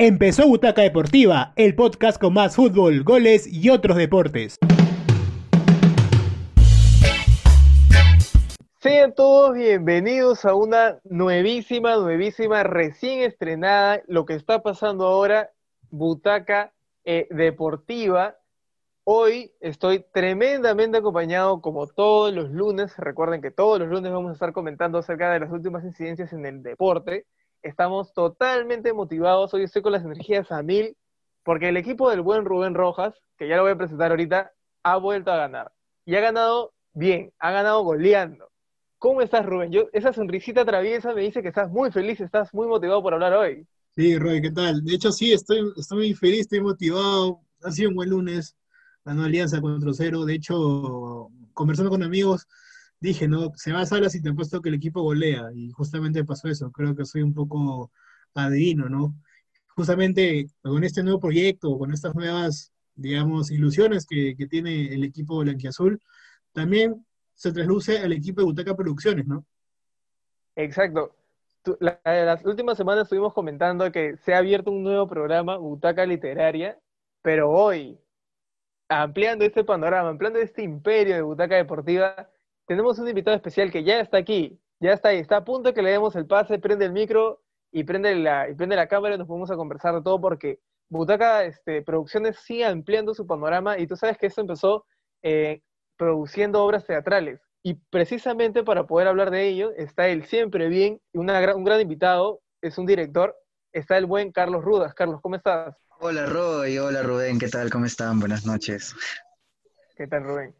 Empezó Butaca Deportiva, el podcast con más fútbol, goles y otros deportes. Sean todos bienvenidos a una nuevísima, nuevísima, recién estrenada, lo que está pasando ahora, Butaca eh, Deportiva. Hoy estoy tremendamente acompañado como todos los lunes. Recuerden que todos los lunes vamos a estar comentando acerca de las últimas incidencias en el deporte. Estamos totalmente motivados. Hoy estoy con las energías a mil, porque el equipo del buen Rubén Rojas, que ya lo voy a presentar ahorita, ha vuelto a ganar. Y ha ganado bien, ha ganado goleando. ¿Cómo estás, Rubén? Esa sonrisita traviesa me dice que estás muy feliz, estás muy motivado por hablar hoy. Sí, Roy, ¿qué tal? De hecho, sí, estoy, estoy muy feliz, estoy motivado. Ha sido un buen lunes, ganó Alianza contra Cero. De hecho, conversando con amigos, dije, no, se va a salas y te puesto que el equipo golea, y justamente pasó eso, creo que soy un poco adivino, ¿no? Justamente con este nuevo proyecto, con estas nuevas, digamos, ilusiones que, que tiene el equipo blanquiazul, también se trasluce al equipo de Butaca Producciones, ¿no? Exacto. las últimas semanas estuvimos comentando que se ha abierto un nuevo programa, Butaca Literaria, pero hoy, ampliando este panorama, ampliando este imperio de Butaca Deportiva, tenemos un invitado especial que ya está aquí, ya está ahí, está a punto de que le demos el pase, prende el micro y prende la, y prende la cámara y nos vamos a conversar de todo porque Butaca este, Producciones sigue ampliando su panorama y tú sabes que esto empezó eh, produciendo obras teatrales. Y precisamente para poder hablar de ello está el siempre bien, una, un gran invitado, es un director, está el buen Carlos Rudas. Carlos, ¿cómo estás? Hola Roy, hola Rubén, ¿qué tal? ¿Cómo están? Buenas noches. ¿Qué tal Rubén?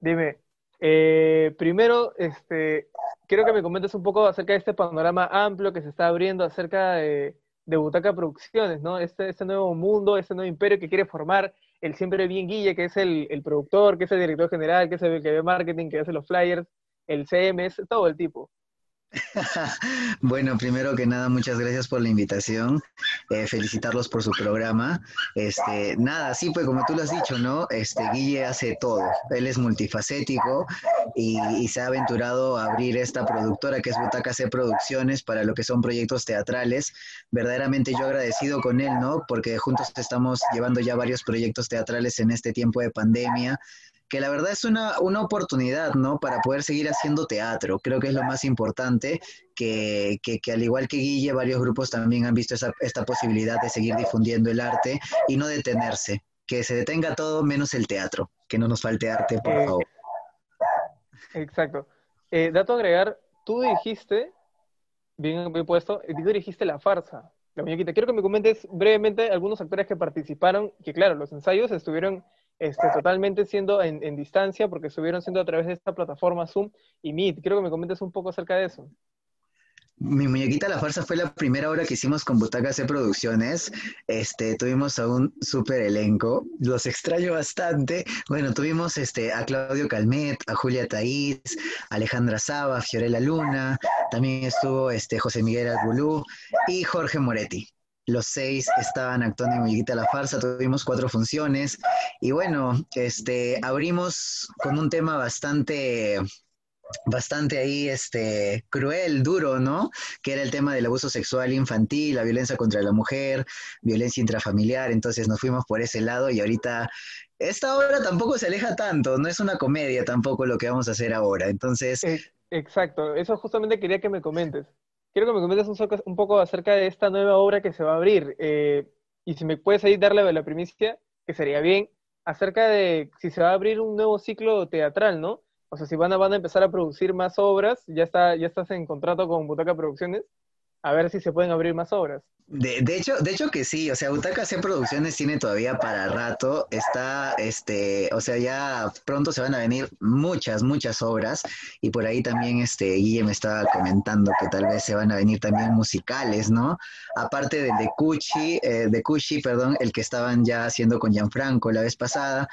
Dime, eh, primero, este, quiero que me comentes un poco acerca de este panorama amplio que se está abriendo acerca de, Butaca Producciones, ¿no? Este, este, nuevo mundo, este nuevo imperio que quiere formar el siempre bien Guille, que es el, el productor, que es el director general, que es el que ve marketing, que hace los flyers, el CMS, todo el tipo. bueno, primero que nada, muchas gracias por la invitación. Eh, felicitarlos por su programa. Este, nada, sí, pues como tú lo has dicho, ¿no? Este, Guille hace todo. Él es multifacético y, se ha aventurado a abrir esta productora que es Butaca C Producciones para lo que son proyectos teatrales. Verdaderamente yo agradecido con él, ¿no? Porque juntos estamos llevando ya varios proyectos teatrales en este tiempo de pandemia que la verdad es una, una, oportunidad, ¿no? Para poder seguir haciendo teatro. Creo que es lo más importante, que, que, que al igual que Guille, varios grupos también han visto esa, esta posibilidad de seguir difundiendo el arte y no detenerse. Que se detenga todo menos el teatro. Que no nos falte arte, por eh, favor. Exacto. Eh, dato agregar, tú dijiste, bien, bien puesto, tú dirigiste la farsa, la muñequita. Quiero que me comentes brevemente algunos actores que participaron, que claro, los ensayos estuvieron este, totalmente siendo en, distancia porque estuvieron siendo a través de esta plataforma Zoom y Meet. Quiero que me comentes un poco acerca de eso. Mi muñequita La Farsa fue la primera obra que hicimos con Butaca C Producciones. Este, tuvimos a un súper elenco. Los extraño bastante. Bueno, tuvimos este, a Claudio Calmet, a Julia Taís, Alejandra Saba, Fiorella Luna. También estuvo este, José Miguel Albulú y Jorge Moretti los seis estaban actuando en Muñequita la Farsa, tuvimos cuatro funciones. Y bueno, este, abrimos con un tema bastante bastante ahí este cruel, duro, ¿no? Que era el tema del abuso sexual infantil, la violencia contra la mujer, violencia intrafamiliar, entonces nos fuimos por ese lado y ahorita esta obra tampoco se aleja tanto, no es una comedia tampoco lo que vamos a hacer ahora, entonces Exacto, eso justamente quería que me comentes quiero que me comentes un, poco acerca de esta nueva obra que se va a abrir. Eh, y si me puedes ahí darle la primicia, que sería bien, acerca de si se va a abrir un nuevo ciclo teatral, ¿no? O sea, si van a, van a empezar a producir más obras, ya, está, ya estás en contrato con Butaca Producciones, a ver si se pueden abrir más obras. De, de, hecho, de hecho que sí, o sea, Butaca C Producciones tiene todavía para rato, está, este, o sea, ya pronto se van a venir muchas, muchas obras, y por ahí también, este, Guille me estaba comentando que tal vez se van a venir también musicales, ¿no? Aparte del de Cuchi, eh, de Cuchi, perdón, el que estaban ya haciendo con Gianfranco la vez pasada,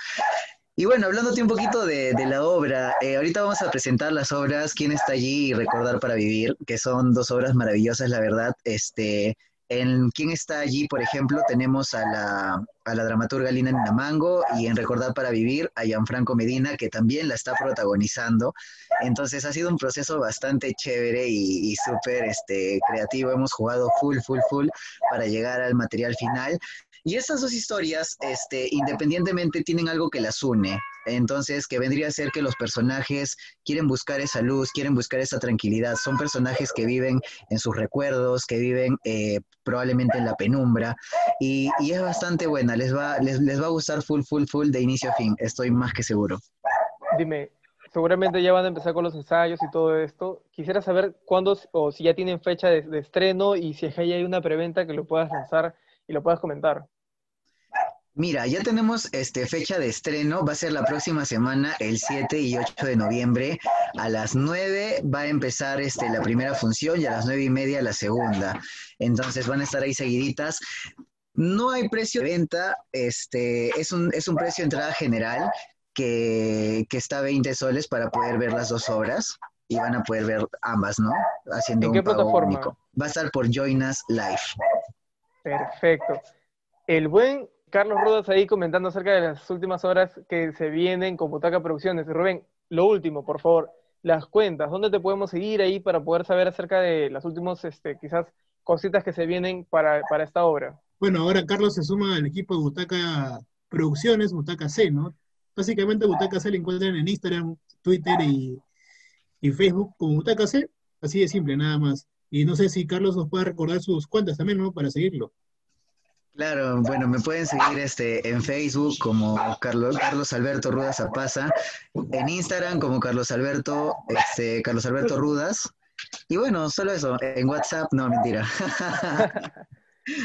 y bueno, hablándote un poquito de, la obra, eh, ahorita vamos a presentar las obras, quién está allí y recordar para vivir, que son dos obras maravillosas, la verdad. Este, En quién está allí, por ejemplo, tenemos a la, a la dramaturga Lina Namango y en Recordar para Vivir a Gianfranco Medina, que también la está protagonizando. Entonces ha sido un proceso bastante chévere y, y súper este, creativo. Hemos jugado full, full, full para llegar al material final. Y estas dos historias, este, independientemente, tienen algo que las une. Entonces, que vendría a ser que los personajes quieren buscar esa luz, quieren buscar esa tranquilidad. Son personajes que viven en sus recuerdos, que viven eh, probablemente en la penumbra. Y, y, es bastante buena, les va, les, les va a gustar full, full, full de inicio a fin, estoy más que seguro. Dime, seguramente ya van a empezar con los ensayos y todo esto. Quisiera saber cuándo, o si ya tienen fecha de, de estreno y si hay una preventa que lo puedas lanzar y lo puedas comentar. Mira, ya tenemos este, fecha de estreno, va a ser la próxima semana, el 7 y 8 de noviembre. A las 9 va a empezar este, la primera función y a las 9 y media la segunda. Entonces van a estar ahí seguiditas. No hay precio de venta, este, es, un, es un precio de entrada general que, que está a 20 soles para poder ver las dos obras y van a poder ver ambas, ¿no? Haciendo ¿En qué plataforma? Único. Va a estar por Join Us Live. Perfecto. El buen Carlos Rudas ahí comentando acerca de las últimas horas que se vienen con Butaca Producciones. Rubén, lo último, por favor, las cuentas, ¿dónde te podemos seguir ahí para poder saber acerca de las últimas, este, quizás, cositas que se vienen para, para esta obra? Bueno, ahora Carlos se suma al equipo de Butaca Producciones, Butaca C, ¿no? Básicamente Butaca C lo encuentran en Instagram, Twitter y, y Facebook como Butaca C, así de simple, nada más. Y no sé si Carlos nos puede recordar sus cuentas también, ¿no? Para seguirlo. Claro, bueno, me pueden seguir este, en Facebook como Carlos, Carlos Alberto Rudas Apaza, en Instagram como Carlos Alberto, este, Carlos Alberto Rudas. Y bueno, solo eso, en WhatsApp, no, mentira.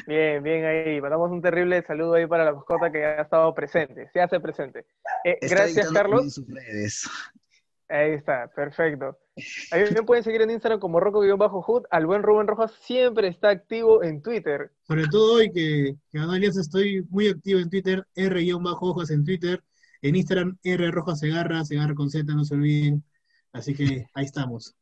Bien, bien ahí. Mandamos un terrible saludo ahí para la mascota que ha estado presente, se hace presente. Eh, gracias, Carlos. En sus redes. Ahí está, perfecto. A mí me pueden seguir en Instagram como Rocco-Hood. Al buen Rubén Rojas siempre está activo en Twitter. Sobre todo hoy que, que ganó Alianza estoy muy activo en Twitter, R-Hojas en Twitter. En Instagram, R Rojas Segarra, Segarra con Z, no se olviden. Así que ahí estamos.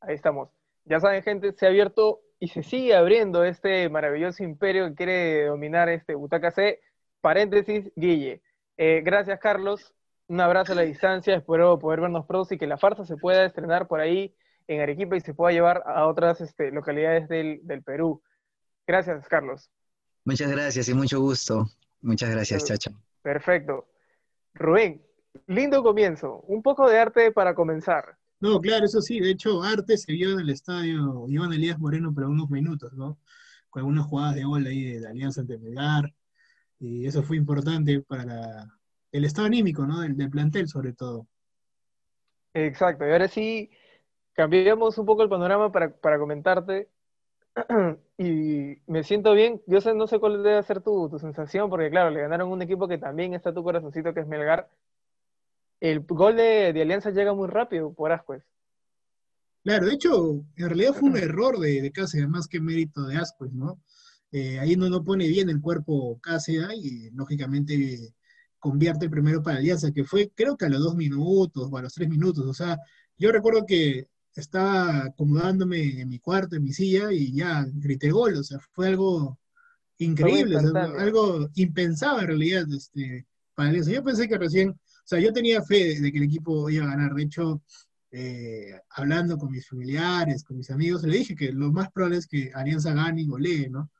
Ahí estamos. Ya saben, gente, se ha abierto y se sigue abriendo este maravilloso imperio que quiere dominar este Butaca C. Paréntesis, Guille. Eh, gracias, Carlos un abrazo a la distancia, espero poder vernos pronto y que la farsa se pueda estrenar por ahí en Arequipa y se pueda llevar a otras este, localidades del, del, Perú. Gracias, Carlos. Muchas gracias y mucho gusto. Muchas gracias, Chacha. Perfecto. Rubén, lindo comienzo. Un poco de arte para comenzar. No, claro, eso sí. De hecho, arte se vio en el estadio Iván Elías Moreno por unos minutos, ¿no? Con algunas jugadas de gol ahí de, Alianza ante Melgar. Y eso fue importante para, el estado anímico, ¿no? Del, del, plantel, sobre todo. Exacto, y ahora sí, cambiamos un poco el panorama para, para comentarte. y me siento bien. Yo sé, no sé cuál debe ser tu, tu, sensación, porque claro, le ganaron un equipo que también está tu corazoncito, que es Melgar. El gol de, de Alianza llega muy rápido por Ascuez. Claro, de hecho, en realidad fue un error de, de Cáceres, más que mérito de Ascuez, ¿no? Eh, ahí no, no pone bien el cuerpo Cáceres y lógicamente convierte primero para Alianza, que fue creo que a los dos minutos o a los tres minutos. O sea, yo recuerdo que estaba acomodándome en mi cuarto, en mi silla, y ya grité gol. O sea, fue algo increíble, o sea, algo impensado en realidad este, para Alianza. Yo pensé que recién, o sea, yo tenía fe de que el equipo iba a ganar. De hecho, eh, hablando con mis familiares, con mis amigos, le dije que lo más probable es que Alianza gane y golee, ¿no?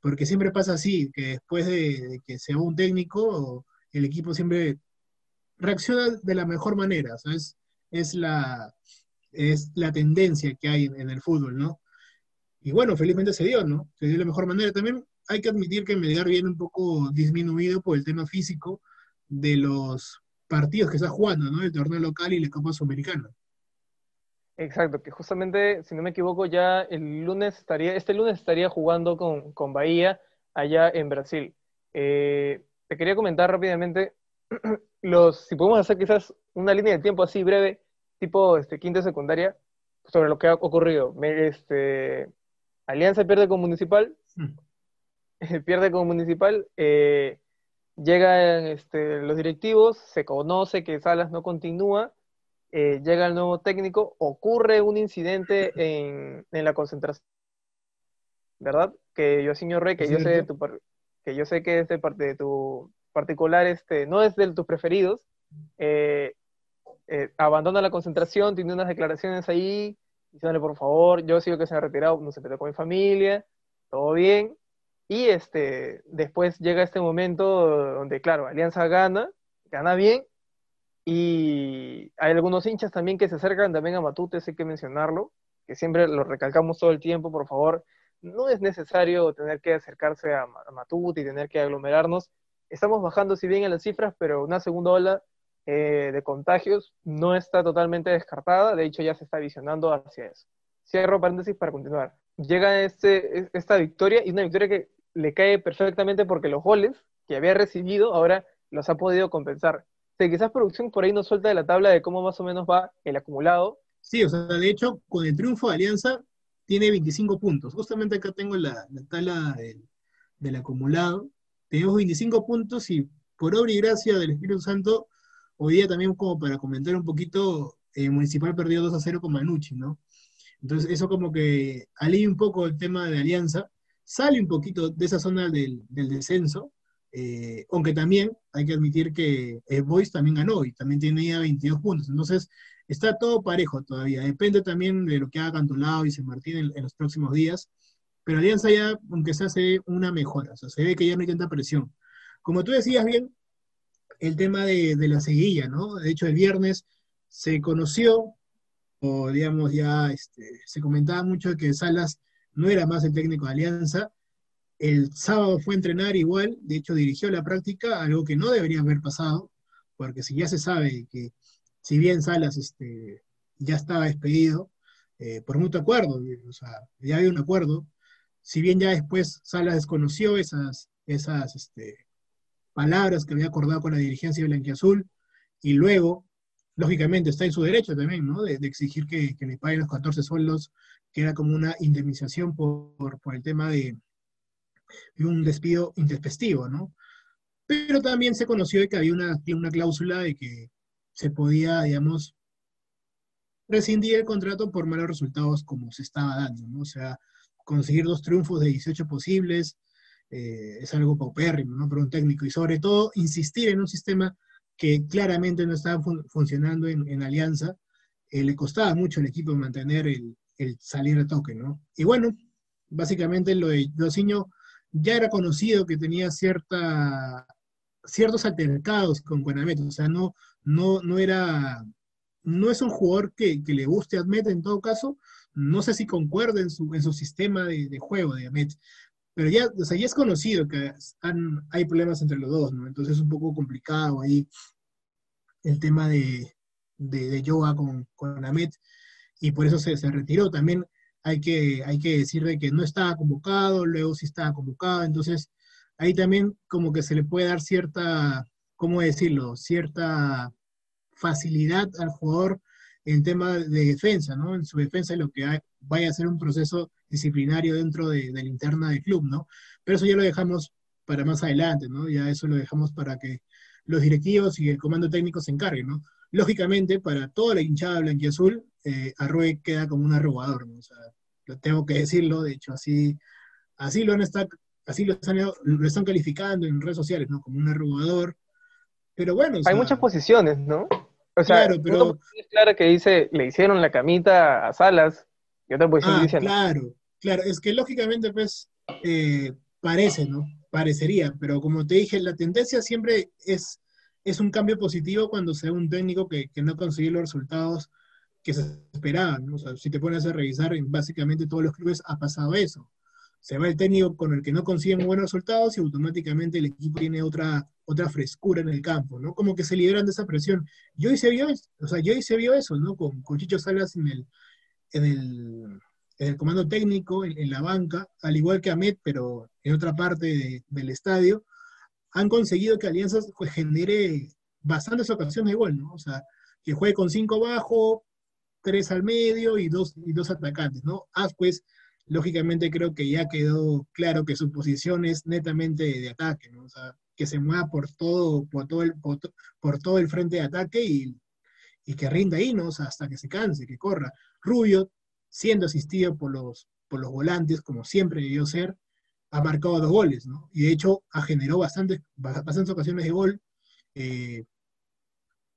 Porque siempre pasa así, que después de, de que se va un técnico, el equipo siempre reacciona de la mejor manera, ¿sabes? Es la, es la tendencia que hay en, el fútbol, ¿no? Y bueno, felizmente se dio, ¿no? Se dio de la mejor manera. También hay que admitir que Melgar viene un poco disminuido por el tema físico de los partidos que está jugando, ¿no? El torneo local y la Copa Sudamericana. Exacto, que justamente, si no me equivoco, ya el lunes estaría, este lunes estaría jugando con, con Bahía allá en Brasil. Eh, te quería comentar rápidamente los, si podemos hacer quizás una línea de tiempo así breve, tipo este, quinta secundaria, sobre lo que ha ocurrido. Este, Alianza pierde con Municipal, mm. pierde con Municipal, eh, llegan este, los directivos, se conoce que Salas no continúa, eh, llega el nuevo técnico, ocurre un incidente en, en la concentración, ¿verdad? que yo, señor Rey, que yo sé de tu que yo sé que es de parte de tu particular, este, no es de tus preferidos, eh, eh, abandona la concentración, tiene unas declaraciones ahí, diciéndole por favor, yo sigo que se ha retirado, no se metió con mi familia, todo bien, y este, después llega este momento donde, claro, Alianza gana, gana bien, y hay algunos hinchas también que se acercan también a Matute, hay que mencionarlo, que siempre lo recalcamos todo el tiempo, por favor, no es necesario tener que acercarse a, Matute y tener que aglomerarnos. Estamos bajando, si bien en las cifras, pero una segunda ola eh, de contagios no está totalmente descartada, de hecho ya se está visionando hacia eso. Cierro paréntesis para continuar. Llega este, esta victoria y una victoria que le cae perfectamente porque los goles que había recibido ahora los ha podido compensar. O quizás producción por ahí nos suelta de la tabla de cómo más o menos va el acumulado. Sí, o sea, de hecho, con el triunfo de Alianza tiene 25 puntos. Justamente acá tengo la, tabla del, acumulado. Tenemos 25 puntos y por obra y gracia del Espíritu Santo, hoy día también como para comentar un poquito, eh, Municipal perdió 2 a 0 con Manucci, ¿no? Entonces eso como que alivia un poco el tema de Alianza, sale un poquito de esa zona del, descenso, eh, aunque también hay que admitir que eh, Boys también ganó y también tenía 22 puntos. Entonces, está todo parejo todavía. Depende también de lo que haga Cantolao y San Martín en, los próximos días. Pero Alianza ya, aunque se hace una mejora, o sea, se ve que ya no hay tanta presión. Como tú decías bien, el tema de, la seguilla, ¿no? De hecho, el viernes se conoció, o digamos ya este, se comentaba mucho que Salas no era más el técnico de Alianza. El sábado fue a entrenar igual, de hecho dirigió la práctica, algo que no debería haber pasado, porque si ya se sabe que si bien Salas este, ya estaba despedido, eh, por mutuo acuerdo, o sea, ya había un acuerdo, si bien ya después Salas desconoció esas, esas este, palabras que había acordado con la dirigencia de Blanquiazul, y luego, lógicamente, está en su derecho también, ¿no? De, exigir que, le paguen los 14 sueldos, que era como una indemnización por, por, el tema de, de, un despido intempestivo, ¿no? Pero también se conoció que había una, una cláusula de que se podía, digamos, rescindir el contrato por malos resultados como se estaba dando, ¿no? O sea, conseguir dos triunfos de 18 posibles eh, es algo paupérrimo, ¿no? Para un técnico y sobre todo insistir en un sistema que claramente no estaba funcionando en, Alianza, eh, le costaba mucho al equipo mantener el, salir a toque, ¿no? Y bueno, básicamente lo de Dosiño ya era conocido que tenía cierta, ciertos altercados con Guanamet, o sea, no, no, no era, no es un jugador que, le guste a en todo caso, no sé si concuerda en su, en su sistema de, juego de Admet, pero ya, o sea, ya es conocido que hay problemas entre los dos, ¿no? Entonces es un poco complicado ahí el tema de, de, Joa con, con Ahmed, y por eso se, se, retiró. También hay que, hay que decir de que no estaba convocado, luego sí estaba convocado, entonces ahí también como que se le puede dar cierta, ¿cómo decirlo? Cierta facilidad al jugador en tema de defensa, ¿no? En su defensa lo que vaya a ser un proceso disciplinario dentro de, la interna del club, ¿no? Pero eso ya lo dejamos para más adelante, ¿no? Ya eso lo dejamos para que los directivos y el comando técnico se encarguen, ¿no? Lógicamente, para toda la hinchada blanquiazul, eh, Arrué queda como un arrobador, ¿no? O sea, lo tengo que decirlo, de hecho, así, así lo han estado, así lo están, lo están calificando en redes sociales, ¿no? Como un arrobador, pero bueno. Hay muchas posiciones, ¿no? O sea, claro, pero... clara que dice, le hicieron la camita a Salas, y otra posición ah, dice... Claro, claro, es que lógicamente, pues, eh, parece, ¿no? Parecería, pero como te dije, la tendencia siempre es, es un cambio positivo cuando sea un técnico que, que no consigue los resultados que se esperaban, ¿no? O sea, si te pones a revisar, en básicamente todos los clubes ha pasado eso se va el técnico con el que no consiguen buenos resultados y automáticamente el equipo tiene otra, otra frescura en el campo, ¿no? Como que se liberan de esa presión. Yo hice vio, o sea, yo hice vio eso, ¿no? Con, con Chicho Salas en el, en el, en el comando técnico, en, la banca, al igual que Ahmed, pero en otra parte del estadio, han conseguido que Alianzas pues, genere bastantes ocasiones de gol, ¿no? O sea, que juegue con cinco abajo, tres al medio y dos, y dos atacantes, ¿no? Ah, pues lógicamente creo que ya quedó claro que su posición es netamente de ataque, ¿no? O sea, que se mueva por todo, por todo el, por, todo el frente de ataque y, que rinda ahí, ¿no? Hasta que se canse, que corra. Rubio, siendo asistido por los, por los volantes, como siempre debió ser, ha marcado dos goles, ¿no? Y de hecho ha generado bastantes, bastantes ocasiones de gol, eh,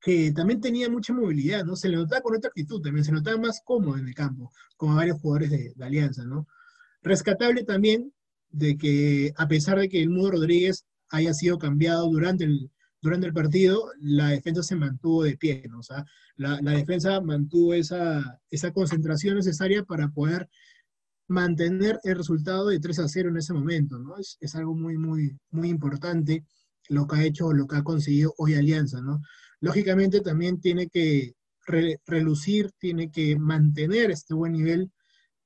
que también tenía mucha movilidad, ¿no? Se le notaba con otra actitud también, se notaba más cómodo en el campo, como varios jugadores de, de Alianza, ¿no? Rescatable también de que a pesar de que el Mudo Rodríguez haya sido cambiado durante el, durante el partido, la defensa se mantuvo de pie, ¿no? O sea, la, la defensa mantuvo esa, esa concentración necesaria para poder mantener el resultado de 3 a 0 en ese momento, ¿no? Es, es algo muy, muy, muy importante lo que ha hecho, lo que ha conseguido hoy Alianza, ¿no? Lógicamente también tiene que re, relucir, tiene que mantener este buen nivel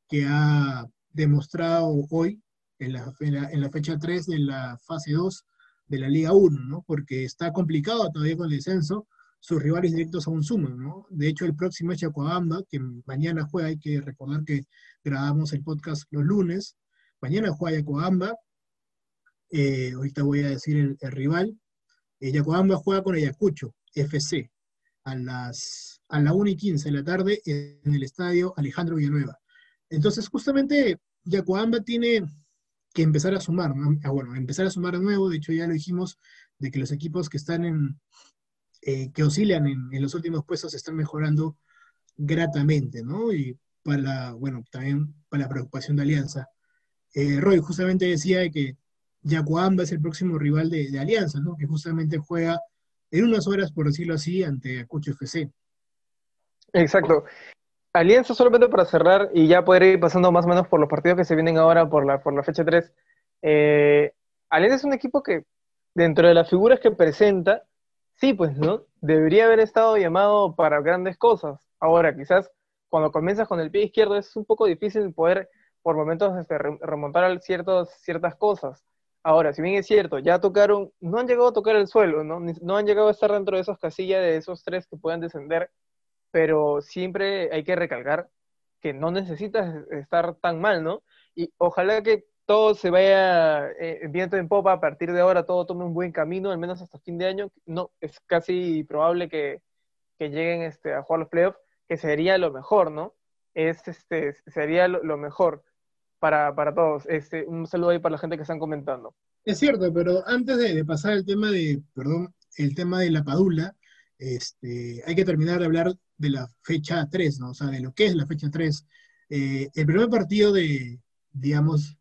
que ha demostrado hoy en la, en la, fecha 3 de la fase 2 de la Liga 1, ¿no? Porque está complicado todavía con el descenso, sus rivales directos aún suman, ¿no? De hecho, el próximo es Chacoabamba, que mañana juega, hay que recordar que grabamos el podcast los lunes, mañana juega Yacoamba, eh, ahorita voy a decir el, el rival, eh, Yacoamba juega con Ayacucho, FC, a las a la 1 y 15 de la tarde en el estadio Alejandro Villanueva. Entonces, justamente, Yacoamba tiene que empezar a sumar, ¿no? Ah, bueno, empezar a sumar de nuevo, de hecho ya lo dijimos, de que los equipos que están en, eh, que oscilan en, los últimos puestos están mejorando gratamente, ¿no? Y para, bueno, también para la preocupación de Alianza. Eh, Roy justamente decía que Yacuamba es el próximo rival de, de, Alianza, ¿no? Que justamente juega en unas horas, por decirlo así, ante Acucho FC. Exacto. Alianza, solamente para cerrar y ya poder ir pasando más o menos por los partidos que se vienen ahora por la, por la fecha 3. Eh, Alianza es un equipo que, dentro de las figuras que presenta, sí, pues, ¿no? Debería haber estado llamado para grandes cosas. Ahora, quizás cuando comienzas con el pie izquierdo es un poco difícil poder, por momentos, este, remontar a ciertos, ciertas cosas. Ahora, si bien es cierto, ya tocaron, no han llegado a tocar el suelo, ¿no? No han llegado a estar dentro de esas casillas de esos tres que puedan descender pero siempre hay que recalcar que no necesitas estar tan mal, ¿no? Y ojalá que todo se vaya eh, viento en popa a partir de ahora, todo tome un buen camino, al menos hasta fin de año. No, es casi probable que, que lleguen este, a jugar los playoffs, que sería lo mejor, ¿no? Es, este, sería lo, lo mejor para, para todos. Este, un saludo ahí para la gente que están comentando. Es cierto, pero antes de, pasar el tema de, perdón, el tema de la Padula, este, hay que terminar de hablar de la fecha 3, ¿no? O sea, de lo que es la fecha 3. Eh, el primer partido de, digamos,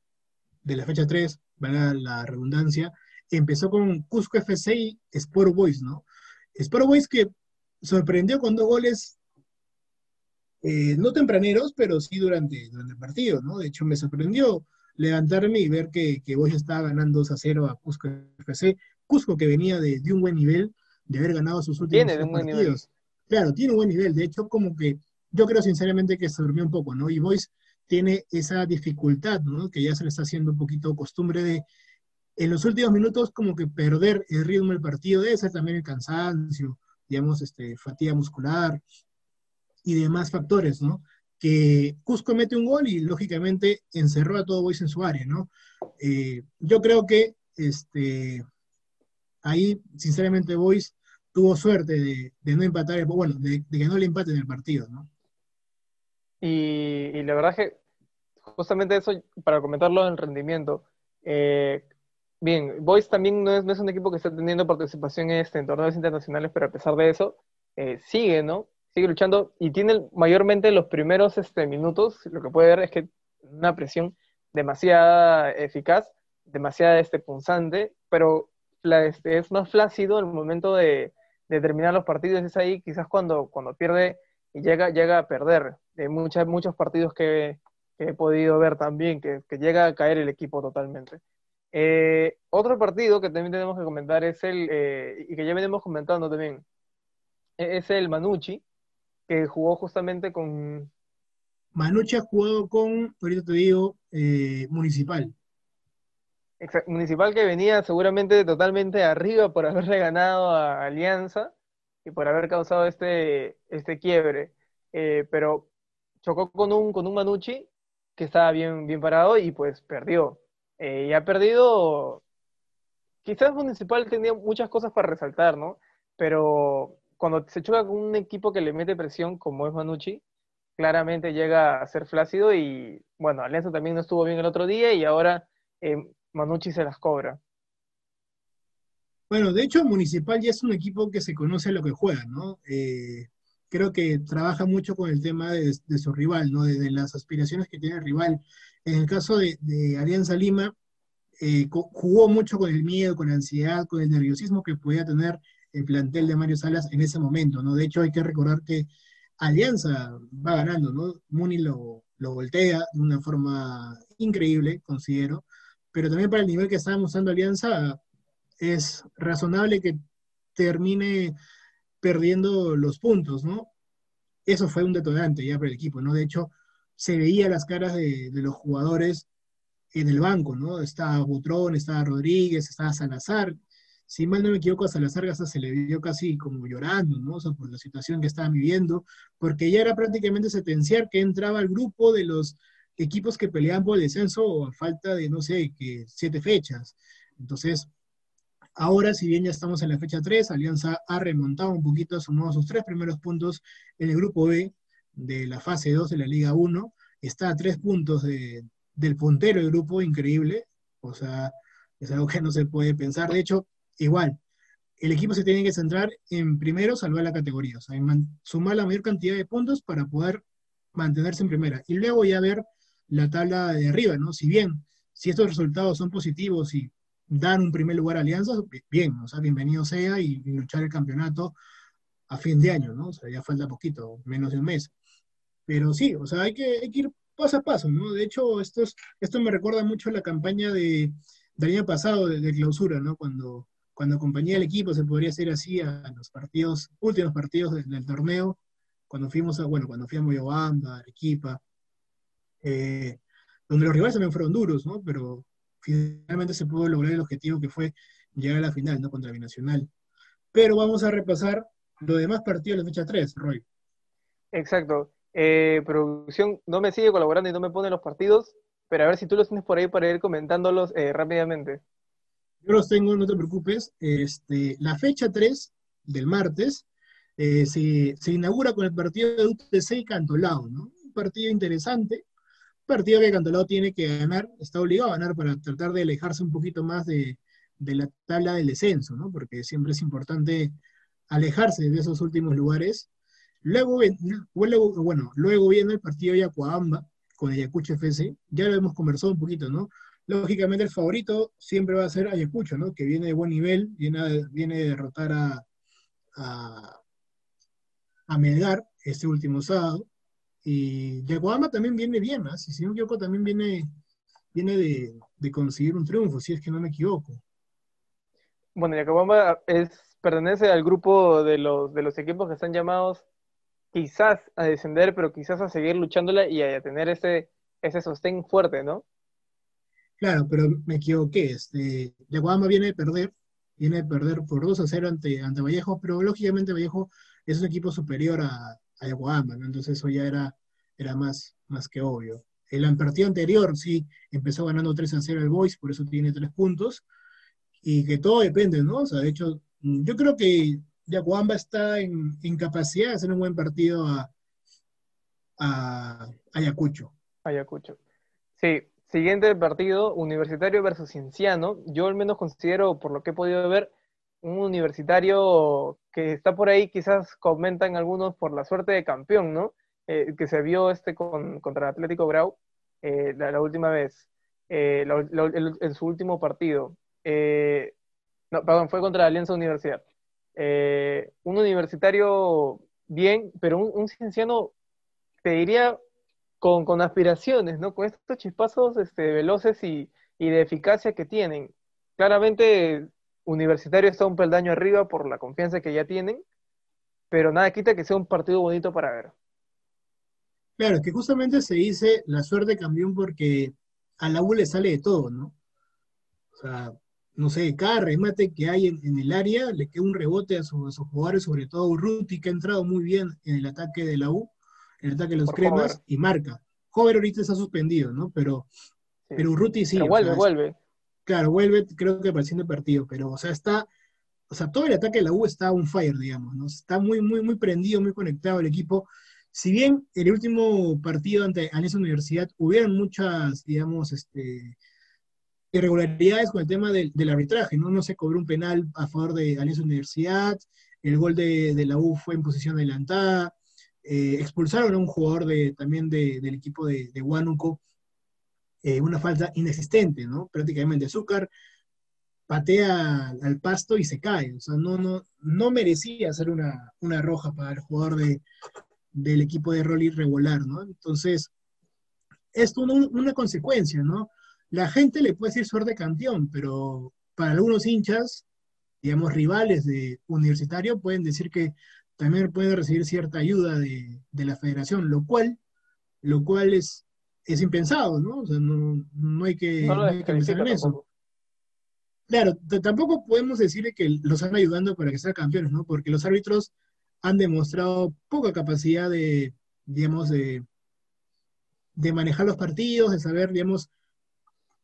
de la fecha 3, valga la redundancia, empezó con Cusco FC y Sport Boys, ¿no? Sport Boys que sorprendió con dos goles, eh, no tempraneros, pero sí durante, durante el partido, ¿no? De hecho, me sorprendió levantarme y ver que, que Boys estaba ganando 2 a 0 a Cusco FC. Cusco que venía de, de un buen nivel, de haber ganado sus últimos Tiene de un buen partidos. nivel claro, tiene un buen nivel. De hecho, como que yo creo sinceramente que se durmió un poco, ¿no? Y Boys tiene esa dificultad, ¿no? Que ya se le está haciendo un poquito costumbre de, en los últimos minutos, como que perder el ritmo del partido, debe ser también el cansancio, digamos, este, fatiga muscular y demás factores, ¿no? Que Cusco mete un gol y lógicamente encerró a todo Boys en su área, ¿no? Eh, yo creo que este, ahí, sinceramente, Boys tuvo suerte de, no empatar, bueno, de, de, que no le empaten el partido, ¿no? Y, la verdad es que justamente eso, para comentarlo en rendimiento, eh, bien, Boys también no es, no es, un equipo que está teniendo participación en, este, torneos internacionales, pero a pesar de eso, eh, sigue, ¿no? Sigue luchando y tiene mayormente los primeros este, minutos, lo que puede ver es que una presión demasiado eficaz, demasiado este, punzante, pero este, es más flácido el momento de, terminar los partidos, es ahí quizás cuando, cuando pierde y llega, llega a perder. De muchas, muchos partidos que, he podido ver también, que, que, llega a caer el equipo totalmente. Eh, otro partido que también tenemos que comentar es el, eh, y que ya venimos comentando también, e-, es el Manucci, que jugó justamente con... Manucci ha jugado con, ahorita te digo, eh, Municipal. Exacto, Municipal que venía seguramente totalmente arriba por haberle ganado a Alianza y por haber causado este, este quiebre. Eh, pero chocó con un, con un Manucci que estaba bien, bien parado y pues perdió. Eh, y ha perdido, quizás Municipal tenía muchas cosas para resaltar, ¿no? Pero cuando se choca con un equipo que le mete presión como es Manucci, claramente llega a ser flácido y bueno, Alianza también no estuvo bien el otro día y ahora eh, Manucci se las cobra. Bueno, de hecho, Municipal ya es un equipo que se conoce lo que juega, ¿no? Eh, creo que trabaja mucho con el tema de, su rival, ¿no? De, las aspiraciones que tiene el rival. En el caso de, Alianza Lima, eh, jugó mucho con el miedo, con la ansiedad, con el nerviosismo que podía tener el plantel de Mario Salas en ese momento, ¿no? De hecho, hay que recordar que Alianza va ganando, ¿no? Muni lo, lo voltea de una forma increíble, considero, pero también para el nivel que estaba mostrando Alianza, es razonable que termine perdiendo los puntos, ¿no? Eso fue un detonante ya para el equipo, ¿no? De hecho, se veía las caras de, los jugadores en el banco, ¿no? Estaba Butrón, estaba Rodríguez, estaba Salazar. Si mal no me equivoco, a Salazar hasta se le vio casi como llorando, ¿no? O sea, por la situación que estaban viviendo, porque ya era prácticamente sentenciar que entraba al grupo de los equipos que peleaban por el descenso a falta de, no sé, que siete fechas. Entonces, Ahora, si bien ya estamos en la fecha 3, Alianza ha remontado un poquito, ha sumado sus tres primeros puntos en el grupo B de la fase 2 de la Liga 1. Está a tres puntos del puntero del grupo, increíble. O sea, es algo que no se puede pensar. De hecho, igual, el equipo se tiene que centrar en primero salvar la categoría, o sea, en sumar la mayor cantidad de puntos para poder mantenerse en primera. Y luego ya ver la tabla de arriba, ¿no? Si bien, si estos resultados son positivos y dar un primer lugar a Alianza, bien, o sea, bienvenido sea y, luchar el campeonato a fin de año, ¿no? O sea, ya falta poquito, menos de un mes. Pero sí, o sea, hay que, ir paso a paso, ¿no? De hecho, esto, esto me recuerda mucho a la campaña de, del año pasado de, clausura, ¿no? Cuando, cuando acompañé al equipo, se podría hacer así a, los partidos, últimos partidos del, torneo, cuando fuimos a, bueno, cuando fui a Moyobamba, Arequipa, eh, donde los rivales también fueron duros, ¿no? Pero finalmente se pudo lograr el objetivo que fue llegar a la final, ¿no? Contra Binacional. Pero vamos a repasar los demás partidos de la fecha 3, Roy. Exacto. Eh, producción no me sigue colaborando y no me pone los partidos, pero a ver si tú los tienes por ahí para ir comentándolos eh, rápidamente. Yo los tengo, no te preocupes. Este, la fecha 3 del martes eh, se, se, inaugura con el partido de UTC y Cantolao, ¿no? Un partido interesante, partido que Cantolao tiene que ganar, está obligado a ganar para tratar de alejarse un poquito más de, la tabla del descenso, ¿no? Porque siempre es importante alejarse de esos últimos lugares. Luego, bueno, luego viene el partido de Yacuamba con Ayacucho FC, ya lo hemos conversado un poquito, ¿no? Lógicamente el favorito siempre va a ser Ayacucho, ¿no? Que viene de buen nivel, viene a, viene a derrotar a, a, Melgar este último sábado. Y Yaguama también viene bien, ¿no? si no me equivoco, también viene, viene de, conseguir un triunfo, si es que no me equivoco. Bueno, Yaguama es, pertenece al grupo de los, de los equipos que están llamados quizás a descender, pero quizás a seguir luchándola y a tener ese, ese sostén fuerte, ¿no? Claro, pero me equivoqué. Este, Yaguama viene de perder, viene de perder por 2 a 0 ante, ante Vallejo, pero lógicamente Vallejo es un equipo superior a, a ¿no? Entonces eso ya era, era más, más que obvio. El partido anterior, sí, empezó ganando 3 a 0 el Boys, por eso tiene 3 puntos, y que todo depende, ¿no? O sea, de hecho, yo creo que Yacuamba está en, capacidad de hacer un buen partido a, a Ayacucho. Ayacucho. Sí, siguiente partido, Universitario versus Cienciano. Yo al menos considero, por lo que he podido ver, un universitario que está por ahí, quizás comentan algunos por la suerte de campeón, ¿no? Eh, que se vio este con, contra el Atlético Grau eh, la, última vez, eh, en su último partido. no, perdón, fue contra la Alianza Universidad. un universitario bien, pero un, cienciano, te diría, con, aspiraciones, ¿no? Con estos chispazos este, veloces y, de eficacia que tienen. Claramente Universitario está un peldaño arriba por la confianza que ya tienen, pero nada quita que sea un partido bonito para ver. Claro, que justamente se dice la suerte cambió porque a la U le sale de todo, ¿no? O sea, no sé, cada remate que hay en, el área le queda un rebote a, sus jugadores, sobre todo Urruti, que ha entrado muy bien en el ataque de la U, ataque de los cremas, y marca. Jover ahorita está suspendido, ¿no? Pero, pero Urruti sí. vuelve, vuelve. Claro, vuelve, creo que apareciendo el partido, pero, o sea, está, o sea, todo el ataque de la U está un fire, digamos, ¿no? Está muy, muy, muy prendido, muy conectado el equipo. Si bien en el último partido ante Alianza Universidad hubieron muchas, digamos, este, irregularidades con el tema del, del, arbitraje, ¿no? No se cobró un penal a favor de Alianza Universidad, el gol de, de la U fue en posición adelantada, eh, expulsaron a un jugador de, también de, del equipo de, de Huánuco, eh, una falta inexistente, ¿no? Prácticamente azúcar patea al pasto y se cae, o sea, no, no, no merecía ser una, una roja para el jugador de, del equipo de rol irregular, ¿no? Entonces, esto una, una consecuencia, ¿no? La gente le puede decir suerte campeón, pero para algunos hinchas, digamos, rivales de universitario, pueden decir que también puede recibir cierta ayuda de, de la federación, lo cual, lo cual es, es impensado, ¿no? O sea, no, no hay que, No hay que pensar en eso. tampoco. Claro, tampoco podemos decirle que los están ayudando para que sean campeones, ¿no? Porque los árbitros han demostrado poca capacidad de, digamos, de, de manejar los partidos, de saber, digamos,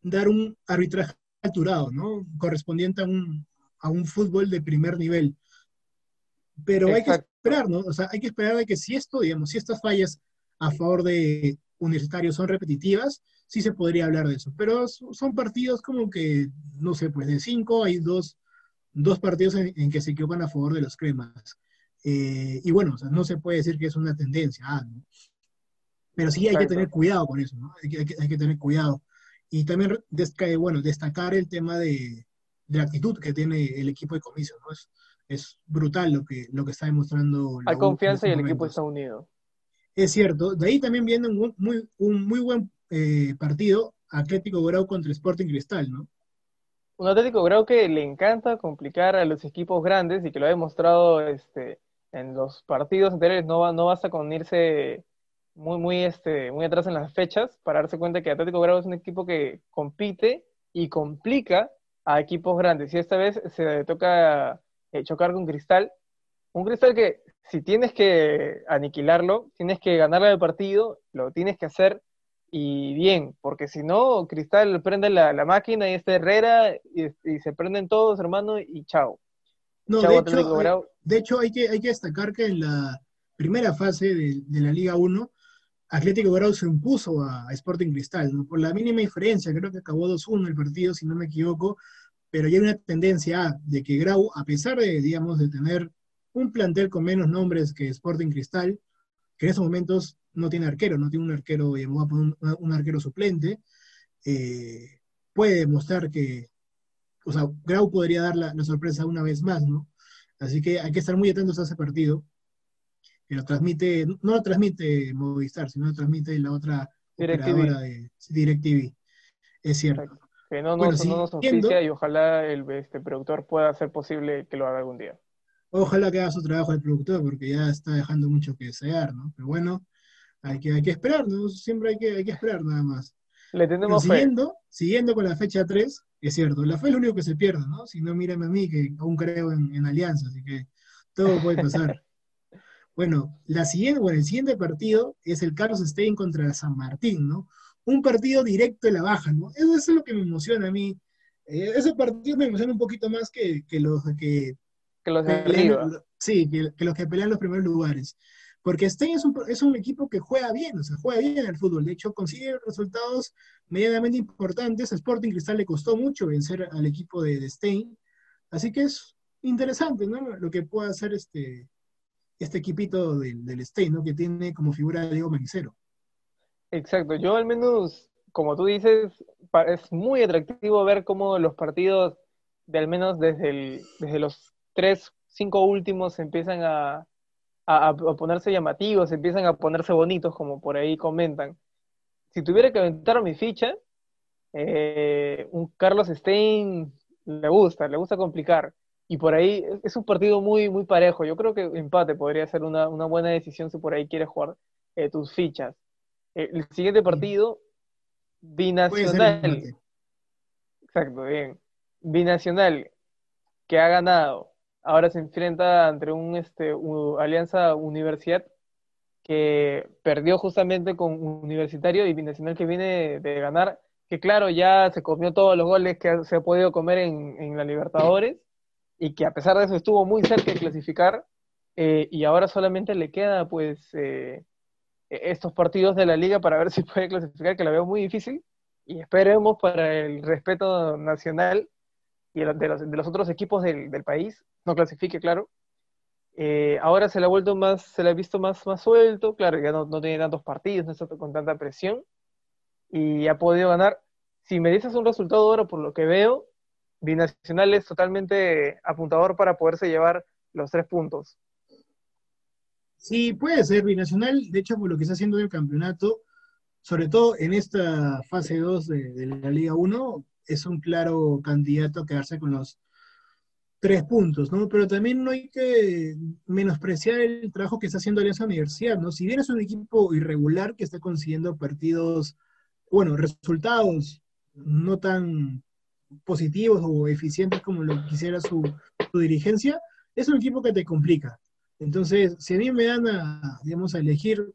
dar un arbitraje alturado, ¿no? Correspondiente a un, a un fútbol de primer nivel. Pero hay que Exacto. esperar, ¿no? O sea, hay que esperar de que si esto, digamos, si estas fallas a favor de universitarios son repetitivas, sí se podría hablar de eso. Pero son partidos como que, no sé, pues de cinco hay dos, dos partidos en, en que se equivocan a favor de los cremas. Eh, y bueno, o sea, no se puede decir que es una tendencia, ah, ¿no? Pero sí hay que Exacto. tener cuidado con eso, ¿no? Hay que, hay que- hay que tener cuidado. Y también, bueno, destacar el tema de, de la actitud que tiene el equipo de comiso, ¿no? Es, es brutal lo que, lo que está demostrando Hay confianza y el equipo está unido. Es cierto, de ahí también viene un muy, un muy buen eh, partido Atlético Grau contra Sporting Cristal, ¿no? Un Atlético Grau que le encanta complicar a los equipos grandes y que lo ha demostrado este, en los partidos anteriores. No, no basta con irse muy, muy, este, muy atrás en las fechas para darse cuenta que Atlético Grau es un equipo que compite y complica a equipos grandes. Y esta vez se toca eh, chocar con Cristal. Un Cristal que si tienes que aniquilarlo, tienes que ganarle el partido, lo tienes que hacer y bien, porque si no, Cristal prende la, la máquina y está Herrera y, y se prenden todos, hermano, y chao. No, Chao de hecho, hay, de hecho hay, que, hay que destacar que en la primera fase de, de la Liga 1, Atlético Grau se impuso a, a Sporting Cristal, ¿no? Por la mínima diferencia, creo que acabó 2-1 el partido, si no me equivoco, pero ya hay una tendencia de que Grau, a pesar de, digamos, de tener un plantel con menos nombres que Sporting Cristal, que en esos momentos no tiene arquero, no tiene un arquero, digamos, un, un arquero suplente, eh, puede demostrar que, o sea, Grau podría dar la, la sorpresa una vez más, ¿no? Así que hay que estar muy atentos a ese partido, que lo transmite, no lo transmite Movistar, sino lo transmite la otra DirecTV. operadora de DirecTV. Es cierto. Que no Bueno, nos, no nos oficia y ojalá el este, productor pueda hacer posible que lo haga algún día. Ojalá que haga su trabajo el productor, porque ya está dejando mucho que desear, ¿no? Pero bueno, hay que, hay que esperar, ¿no? Siempre hay que, hay que esperar nada más. Le Pero tenemos fe. siguiendo, siguiendo con la fecha 3, es cierto, la fe es lo único que se pierde, ¿no? Si no, mírame a mí, que aún creo en, en alianza, así que todo puede pasar. bueno, la siguiente, bueno, el siguiente partido es el Carlos Stein contra San Martín, ¿no? Un partido directo de la baja, ¿no? Eso, eso es lo que me emociona a mí. Eh, ese partido me emociona un poquito más que, que los que Que los de pelean- sí, que, que los que pelean los primeros lugares. Porque Stein es un, es un equipo que juega bien, o sea, juega bien el fútbol. De hecho, consigue resultados medianamente importantes. A Sporting Cristal le costó mucho vencer al equipo de, de Stein. Así que es interesante, ¿no? Lo que puede hacer este, este equipito del, del Stein, ¿no? Que tiene como figura a Diego Manicero. Exacto, yo al menos, como tú dices, es muy atractivo ver cómo los partidos, de al menos desde, los tres, cinco últimos, empiezan a, ponerse llamativos, empiezan a ponerse bonitos, como por ahí comentan. Si tuviera que aventar mi ficha, eh, un Carlos Stein le gusta, le gusta complicar. Y por ahí es- un partido muy, muy parejo. Yo creo que empate podría ser una, una buena decisión si por ahí quieres jugar eh, tus fichas. Eh, El siguiente partido, binacional. Exacto, bien. Binacional, que ha ganado. Ahora se enfrenta ante un este, Alianza Universidad que perdió justamente con Universitario y Binacional que viene de ganar, que claro, ya se comió todos los goles que se ha podido comer en, en la Libertadores y que a pesar de eso estuvo muy cerca de clasificar eh, y ahora solamente le queda pues eh, estos partidos de la liga para ver si puede clasificar, que la veo muy difícil, y esperemos para el respeto nacional y de los, otros equipos del, del, país, no clasifique, claro. Eh, ahora se le ha vuelto más, se le ha visto más, más suelto, claro, ya no, no tiene tantos partidos, no está con tanta presión, y ha podido ganar. Si me dices un resultado ahora, por lo que veo, Binacional es totalmente apuntador para poderse llevar los tres puntos. Sí, puede ser Binacional, de hecho, por lo que está haciendo el campeonato, sobre todo en esta fase 2 de, la Liga 1, es un claro candidato a quedarse con los tres puntos, ¿no? Pero también no hay que menospreciar el trabajo que está haciendo Alianza Universidad, ¿no? Si bien es un equipo irregular que está consiguiendo partidos, bueno, resultados no tan positivos o eficientes como lo quisiera su dirigencia, es un equipo que te complica. Entonces, si a mí me dan a, digamos, a elegir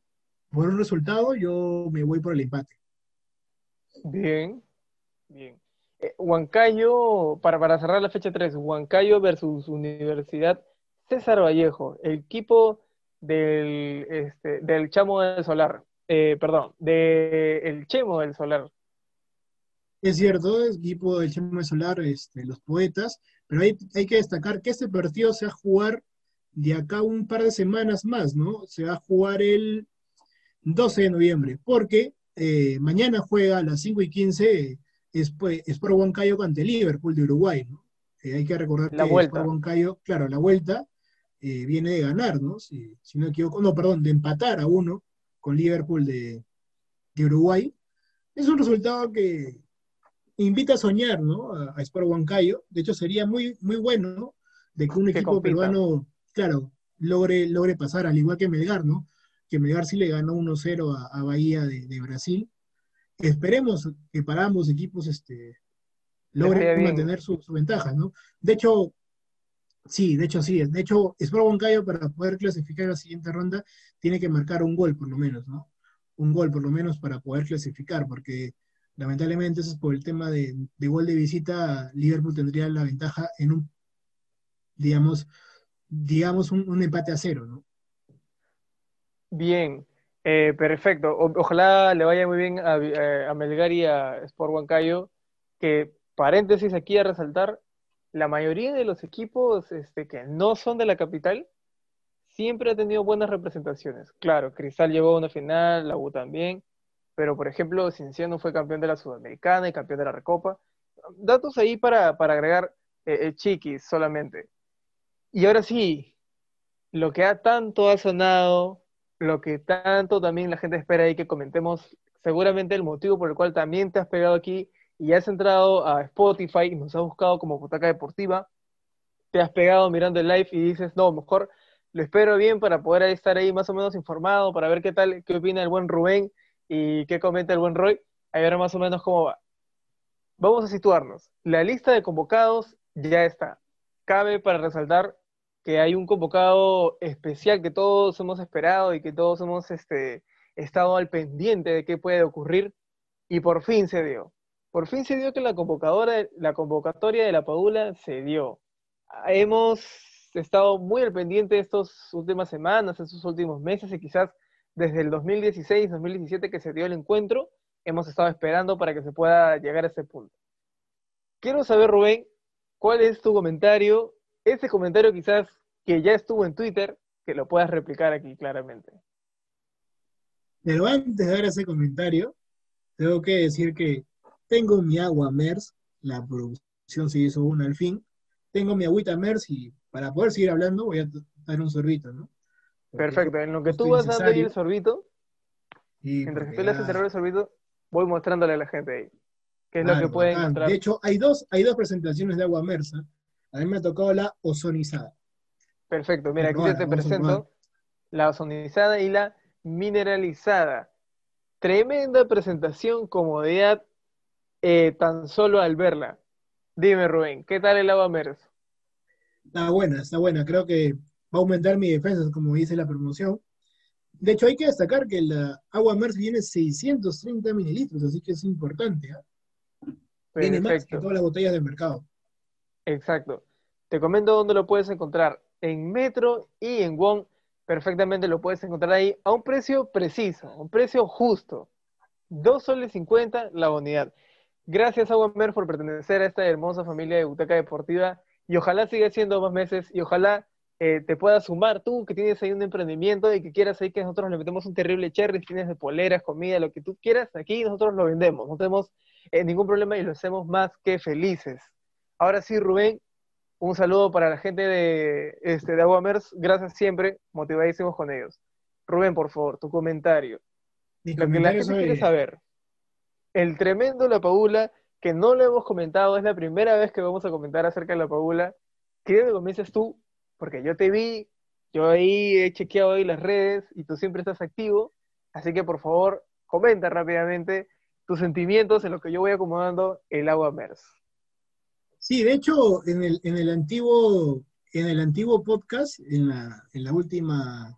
por un resultado, yo me voy por el empate. Bien, bien. Eh, Huancayo, para, para cerrar la fecha 3, Huancayo versus Universidad César Vallejo, el equipo del, este, del Chamo del Solar, eh, perdón, del Chemo del Solar. Es cierto, el equipo del Chemo del Solar, este, los poetas, pero hay, hay que destacar que este partido se va a jugar de acá un par de semanas más, ¿no? Se va a jugar el 12 de noviembre, porque eh, mañana juega a las 5 y 15 es, pues, es por Huancayo ante Liverpool de Uruguay, ¿no? Eh, hay que recordar la que vuelta. Sport Huancayo, claro, la vuelta eh, viene de ganar, ¿no? Si, si, no me equivoco, no, perdón, de empatar a uno con Liverpool de, de Uruguay. Es un resultado que invita a soñar, ¿no? A, a Sport Huancayo. De hecho, sería muy, muy bueno de que un Que equipo compita. peruano, claro, logre, logre pasar, al igual que Melgar, ¿no? Que Melgar sí le ganó 1-0 a, a Bahía de, de Brasil esperemos que para ambos equipos este, logren mantener su, su, ventaja, ¿no? De hecho, sí, de hecho sí, de hecho, Sport Huancayo para poder clasificar a la siguiente ronda tiene que marcar un gol por lo menos, ¿no? Un gol por lo menos para poder clasificar, porque lamentablemente eso es por el tema de, de gol de visita, Liverpool tendría la ventaja en un, digamos, digamos un, empate a cero, ¿no? Bien, eh, perfecto. Ojalá le vaya muy bien a, a, a, Melgar y a Sport Huancayo, que paréntesis aquí a resaltar, la mayoría de los equipos este, que no son de la capital siempre ha tenido buenas representaciones. Claro, Cristal llegó a una final, la U también, pero por ejemplo, Cinciano fue campeón de la Sudamericana y campeón de la Recopa. Datos ahí para, para agregar eh, chiquis solamente. Y ahora sí, lo que ha tanto ha sonado lo que tanto también la gente espera ahí que comentemos, seguramente el motivo por el cual también te has pegado aquí y has entrado a Spotify y nos has buscado como Butaca Deportiva, te has pegado mirando el live y dices, no, mejor lo espero bien para poder estar ahí más o menos informado, para ver qué tal, qué opina el buen Rubén y qué comenta el buen Roy, a ver más o menos cómo va. Vamos a situarnos. La lista de convocados ya está. Cabe para resaltar que hay un convocado especial que todos hemos esperado y que todos hemos este, estado al pendiente de qué puede ocurrir y por fin se dio. Por fin se dio que la convocadora, la convocatoria de la Padula se dio. Hemos estado muy al pendiente estas últimas semanas, estos últimos meses y quizás desde el 2016, 2017 que se dio el encuentro, hemos estado esperando para que se pueda llegar a ese punto. Quiero saber, Rubén, ¿cuál es tu comentario ese comentario quizás que ya estuvo en Twitter, que lo puedas replicar aquí claramente. Pero antes de dar ese comentario, tengo que decir que tengo mi agua MERS, la producción se hizo una al fin, tengo mi agüita MERS y para poder seguir hablando voy a dar un sorbito, ¿no? Porque Perfecto, en lo que tú vas dando ahí el sorbito, y mientras que tú le haces el sorbito, voy mostrándole a la gente ahí qué es lo que pueden encontrar. De hecho, hay dos, hay dos presentaciones de agua MERS, ¿eh? A mí me ha tocado la ozonizada. Perfecto, mira, aquí te presento la ozonizada y la mineralizada. Tremenda presentación, comodidad, eh, tan solo al verla. Dime, Rubén, ¿qué tal el agua MERS? Está buena, está buena. Creo que va a aumentar mi defensa, como dice la promoción. De hecho, hay que destacar que la agua MERS viene 630 mililitros, así que es importante. ¿eh? Viene más que todas las botellas del mercado. Exacto. Te comento dónde lo puedes encontrar. En Metro y en Wong, perfectamente lo puedes encontrar ahí a un precio preciso, un precio justo. 2 soles 50 la unidad. Gracias a Mer por pertenecer a esta hermosa familia de Butaca Deportiva y ojalá siga siendo más meses y ojalá eh, te puedas sumar tú que tienes ahí un emprendimiento y que quieras ahí que nosotros le metemos un terrible cherry, tienes de poleras, comida, lo que tú quieras, aquí nosotros lo vendemos, no tenemos eh, ningún problema y lo hacemos más que felices. Ahora sí, Rubén, un saludo para la gente de, este, de Aguamers, gracias siempre, motivadísimos con ellos. Rubén, por favor, tu comentario. lo que la gente quiere saber. El tremendo La Paula, que no lo hemos comentado, es la primera vez que vamos a comentar acerca de La Paula. Quiero que comiences tú, porque yo te vi, yo ahí he chequeado ahí las redes y tú siempre estás activo, así que por favor, comenta rápidamente tus sentimientos en lo que yo voy acomodando el agua MERS. Sí, de hecho, en el, en el antiguo, en el antiguo podcast, en la, en la última,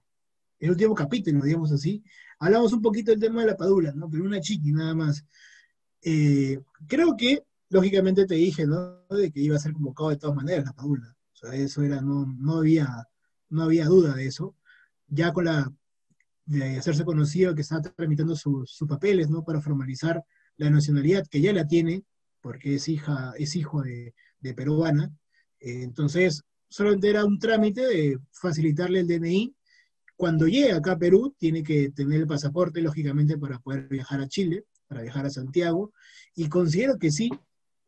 el último capítulo, digamos así, hablamos un poquito del tema de la padula, ¿no? Pero una chiqui nada más. Eh, creo que, lógicamente te dije, ¿no? De que iba a ser convocado de todas maneras la padula. O sea, eso era, no, no había, no había duda de eso. Ya con la, de hacerse conocido que está tramitando sus papeles, ¿no? Para formalizar la nacionalidad, que ya la tiene, porque es hija, es hijo de, peruana. Eh, entonces, solamente era un trámite de facilitarle el DNI. Cuando llegue acá a Perú, tiene que tener el pasaporte, lógicamente, para poder viajar a Chile, para viajar a Santiago. Y considero que sí,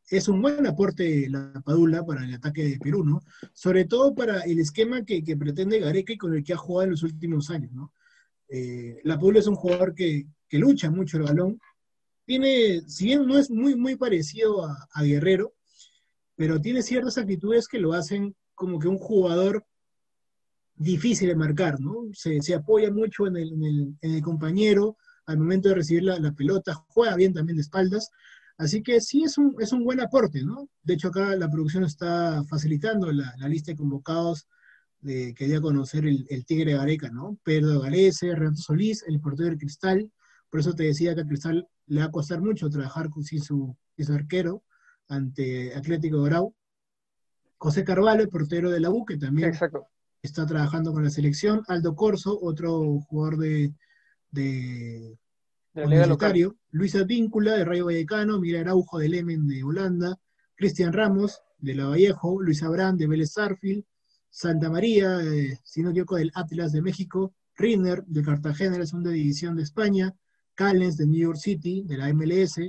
es un buen aporte la Padula para el ataque de Perú, ¿no? Sobre todo para el esquema que, pretende Gareca y con el que ha jugado en los últimos años, ¿no? Eh, la Padula es un jugador que, que lucha mucho el balón, tiene, si bien no es muy, muy parecido a, Guerrero, pero tiene ciertas actitudes que lo hacen como que un jugador difícil de marcar, ¿no? Se, apoya mucho en el, compañero al momento de recibir la, pelota, juega bien también de espaldas, así que sí es un, es un buen aporte, ¿no? De hecho acá la producción está facilitando la, lista de convocados de, que dio a conocer el, Tigre Gareca, ¿no? Pedro Galese, Renato Solís, el portero del Cristal, por eso te decía que a Cristal le va a costar mucho trabajar sin su, su arquero ante Atlético Grau. José Carvalho, el portero de la U, que también está trabajando con la selección. Aldo Corso, otro jugador de, de, universitario. Luisa Víncula, de Rayo Vallecano. Mira Araujo, de Lemen, de Holanda. Cristian Ramos, de La Vallejo. Luis Abrán, de Vélez Sarfield. Santa María, si no equivoco, del Atlas de México. Rinner, de Cartagena, de la segunda división de España. Callens de New York City, de la MLS,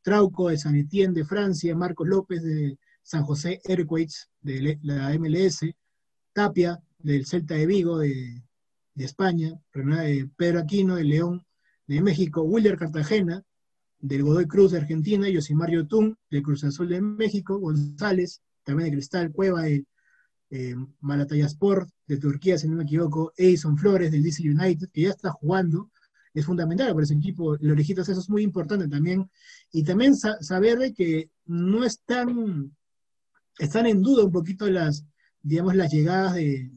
Trauco de San Etienne de Francia, Marcos López de San José Airquates de la MLS, Tapia del Celta de Vigo de, España, Pedro Aquino de León de México, Wilder Cartagena del Godoy Cruz de Argentina, Yosimar Yotun del Cruz Azul de México, González, también de Cristal Cueva de eh, de Turquía, si no me equivoco, Edison Flores del DC United, que ya está jugando, es fundamental para ese equipo. El orejitas, eso es muy importante también. Y también saber de que no están, están en duda un poquito las, digamos, las llegadas de,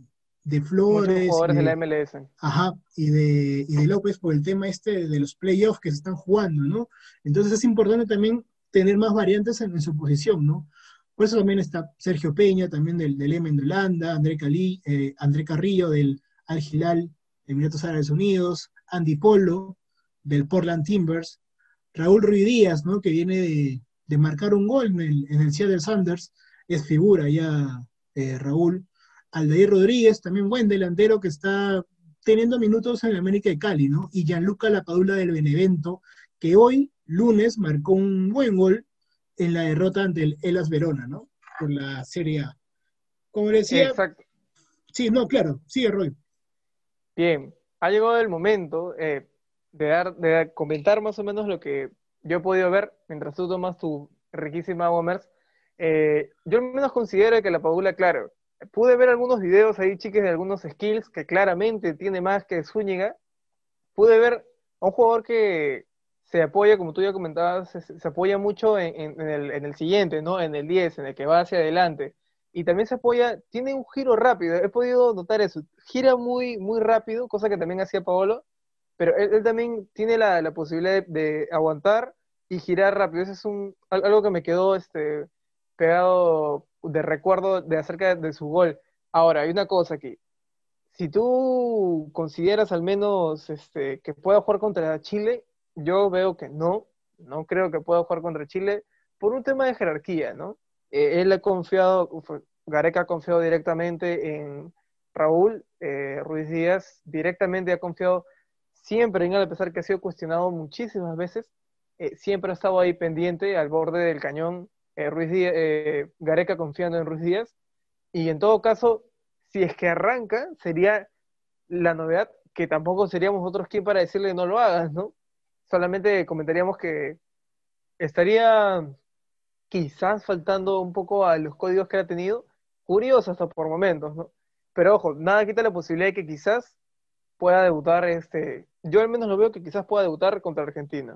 de Flores. jugadores de, la MLS. Ajá, y de, y de López por el tema este de los playoffs que se están jugando, ¿no? Entonces es importante también tener más variantes en, su posición, ¿no? Por eso también está Sergio Peña, también del, del Emen de Holanda, André, Cali, eh, André Carrillo del Al Hilal, Emiratos Árabes Unidos, Andy Polo, del Portland Timbers, Raúl Ruiz Díaz, ¿no? que viene de, marcar un gol en el, en el, Seattle Sanders, es figura ya eh, Raúl. Aldair Rodríguez, también buen delantero que está teniendo minutos en el América de Cali, ¿no? Y Gianluca Lapadula del Benevento, que hoy, lunes, marcó un buen gol en la derrota ante el Elas Verona, ¿no? Por la Serie A. Como decía. Exacto. Sí, no, claro, sigue Roy. Bien, ha llegado el momento eh, de, dar, de comentar más o menos lo que yo he podido ver mientras tú tomas tu riquísima Gomers. Eh, yo al menos considero que la Padula, claro, pude ver algunos videos ahí, chiques, de algunos skills que claramente tiene más que Zúñiga. Pude ver a un jugador que se apoya, como tú ya comentabas, se, apoya mucho en, el, en, el, siguiente, ¿no? En el 10, en el que va hacia adelante y también se apoya, tiene un giro rápido, he podido notar eso, gira muy, muy rápido, cosa que también hacía Paolo, pero él, también tiene la, la posibilidad de, aguantar y girar rápido, eso es un, algo que me quedó este, pegado de recuerdo de acerca de su gol. Ahora, hay una cosa aquí, si tú consideras al menos este, que pueda jugar contra Chile, yo veo que no, no creo que pueda jugar contra Chile por un tema de jerarquía, ¿no? Eh, él ha confiado, Gareca ha confiado directamente en Raúl, eh, Ruiz Díaz directamente ha confiado siempre en a pesar que ha sido cuestionado muchísimas veces, eh, siempre ha estado ahí pendiente, al borde del cañón, Ruiz Gareca confiando en Ruiz Díaz, y en todo caso, si es que arranca, sería la novedad que tampoco seríamos nosotros quien para decirle no lo hagas, ¿no? Solamente comentaríamos que estaría quizás faltando un poco a los códigos que ha tenido, curioso hasta por momentos, ¿no? Pero ojo, nada quita la posibilidad de que quizás pueda debutar, este, yo al menos lo veo que quizás pueda debutar contra Argentina.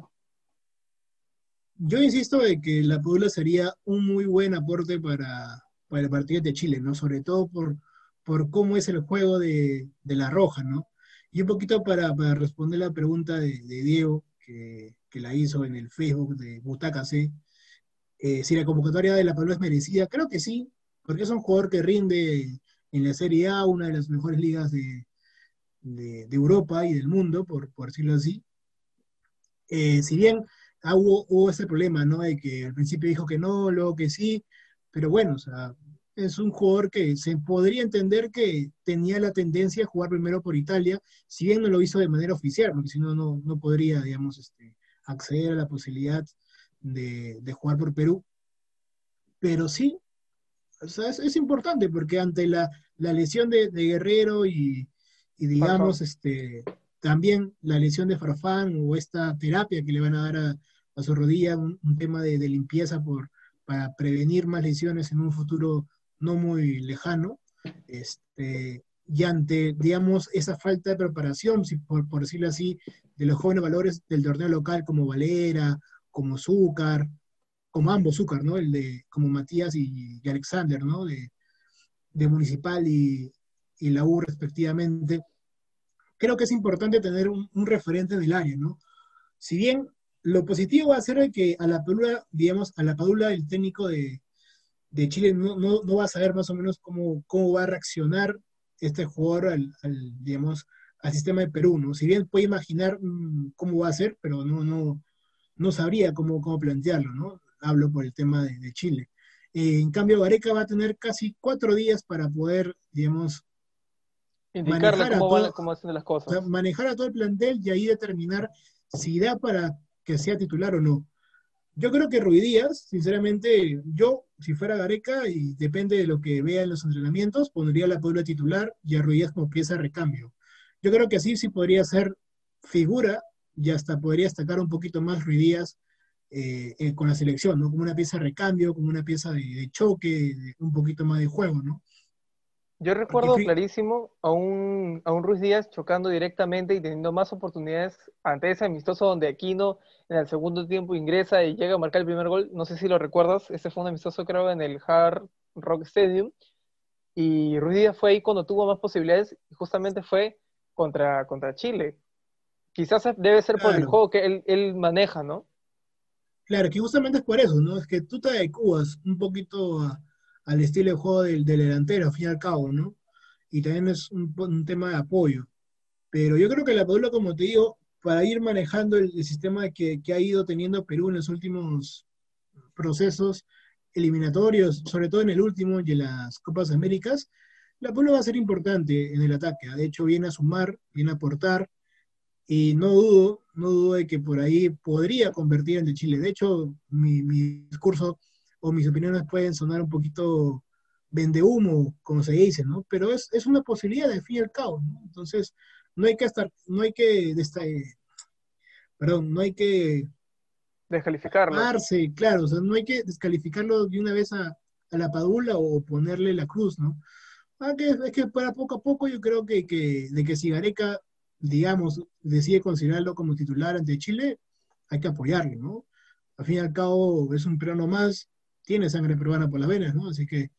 Yo insisto de que la Padula sería un muy buen aporte para, para el partido de Chile, ¿no? Sobre todo por, por cómo es el juego de, la Roja, ¿no? Y un poquito para, responder la pregunta de, Diego, que, que, la hizo en el Facebook de Butaca C, eh, si la convocatoria de la Padula es merecida, creo que sí, porque es un jugador que rinde en la Serie A, una de las mejores ligas de, Europa y del mundo, por, decirlo así. Eh, si bien hubo, hubo, ese problema, ¿no? De que al principio dijo que no, luego que sí, pero bueno, o sea, es un jugador que se podría entender que tenía la tendencia a jugar primero por Italia, si bien no lo hizo de manera oficial, porque si no, no podría, digamos, este, acceder a la posibilidad de, de jugar por Perú. Pero sí, es, importante porque ante la, lesión de, Guerrero y, digamos, este, también la lesión de Farfán o esta terapia que le van a dar a, su rodilla, un, tema de, limpieza por, para prevenir más lesiones en un futuro no muy lejano, este, y ante, digamos, esa falta de preparación, por, por decirlo así, de los jóvenes valores del torneo local como Valera, como Zúcar, como ambos Zúcar, ¿no? El de, como Matías y, Alexander, ¿no? De, Municipal y, la U respectivamente. Creo que es importante tener un, referente en el área, ¿no? Si bien lo positivo va a ser que a la Padula, digamos, a la Padula, el técnico de, Chile no, va a saber más o menos cómo, cómo va a reaccionar este jugador al, digamos, al sistema de Perú, ¿no? Si bien puede imaginar mm, cómo va a ser, pero no, no, no sabría cómo, cómo plantearlo, ¿no? hablo por el tema de, Chile. Eh, en cambio, Gareca va a tener casi cuatro días para poder, digamos, indicarle cómo, hacen las cosas. manejar a todo el plantel y ahí determinar si da para que sea titular o no. Yo creo que Díaz, sinceramente, yo, si fuera Gareca, y depende de lo que vea en los entrenamientos, pondría la Puebla titular y a Díaz como pieza de recambio. Yo creo que así sí podría ser figura y hasta podría destacar un poquito más Díaz eh, eh, con la selección, ¿no? Como una pieza de recambio, como una pieza de, choque, un poquito más de juego, ¿no? Yo recuerdo clarísimo a un, a un Ruiz Díaz chocando directamente y teniendo más oportunidades ante ese amistoso donde Aquino en el segundo tiempo ingresa y llega a marcar el primer gol. No sé si lo recuerdas, ese fue un amistoso creo en el Hard Rock Stadium. Y Ruiz Díaz fue ahí cuando tuvo más posibilidades y justamente fue contra, contra Chile. Quizás debe ser por el juego que él, él maneja, ¿no? Claro, que justamente es por eso, ¿no? Es que tú te adecuas un poquito al estilo de juego del, delantero, al fin y al cabo, ¿no? Y también es un, tema de apoyo. Pero yo creo que la Padula, como te digo, para ir manejando el, sistema que, que, ha ido teniendo Perú en los últimos procesos eliminatorios, sobre todo en el último y en las Copas Américas, la Padula va a ser importante en el ataque. De hecho, viene a sumar, viene a aportar, y no dudo, no dudo de que por ahí podría convertir en de Chile. De hecho, mi, discurso o mis opiniones pueden sonar un poquito vende humo, como se dice, ¿no? Pero es, una posibilidad de fin y al cabo, ¿no? Entonces, no hay que estar, no hay que, perdón, no hay que descalificarlo. Claro, o sea, no hay que descalificarlo de una vez a, la padula o ponerle la cruz, ¿no? Ah, que, es que para poco a poco yo creo que, que de que si Gareca digamos, decide considerarlo como titular ante Chile, hay que apoyarlo, ¿no? Al fin y al cabo, es un peruano más, tiene sangre peruana por las venas, ¿no? Así que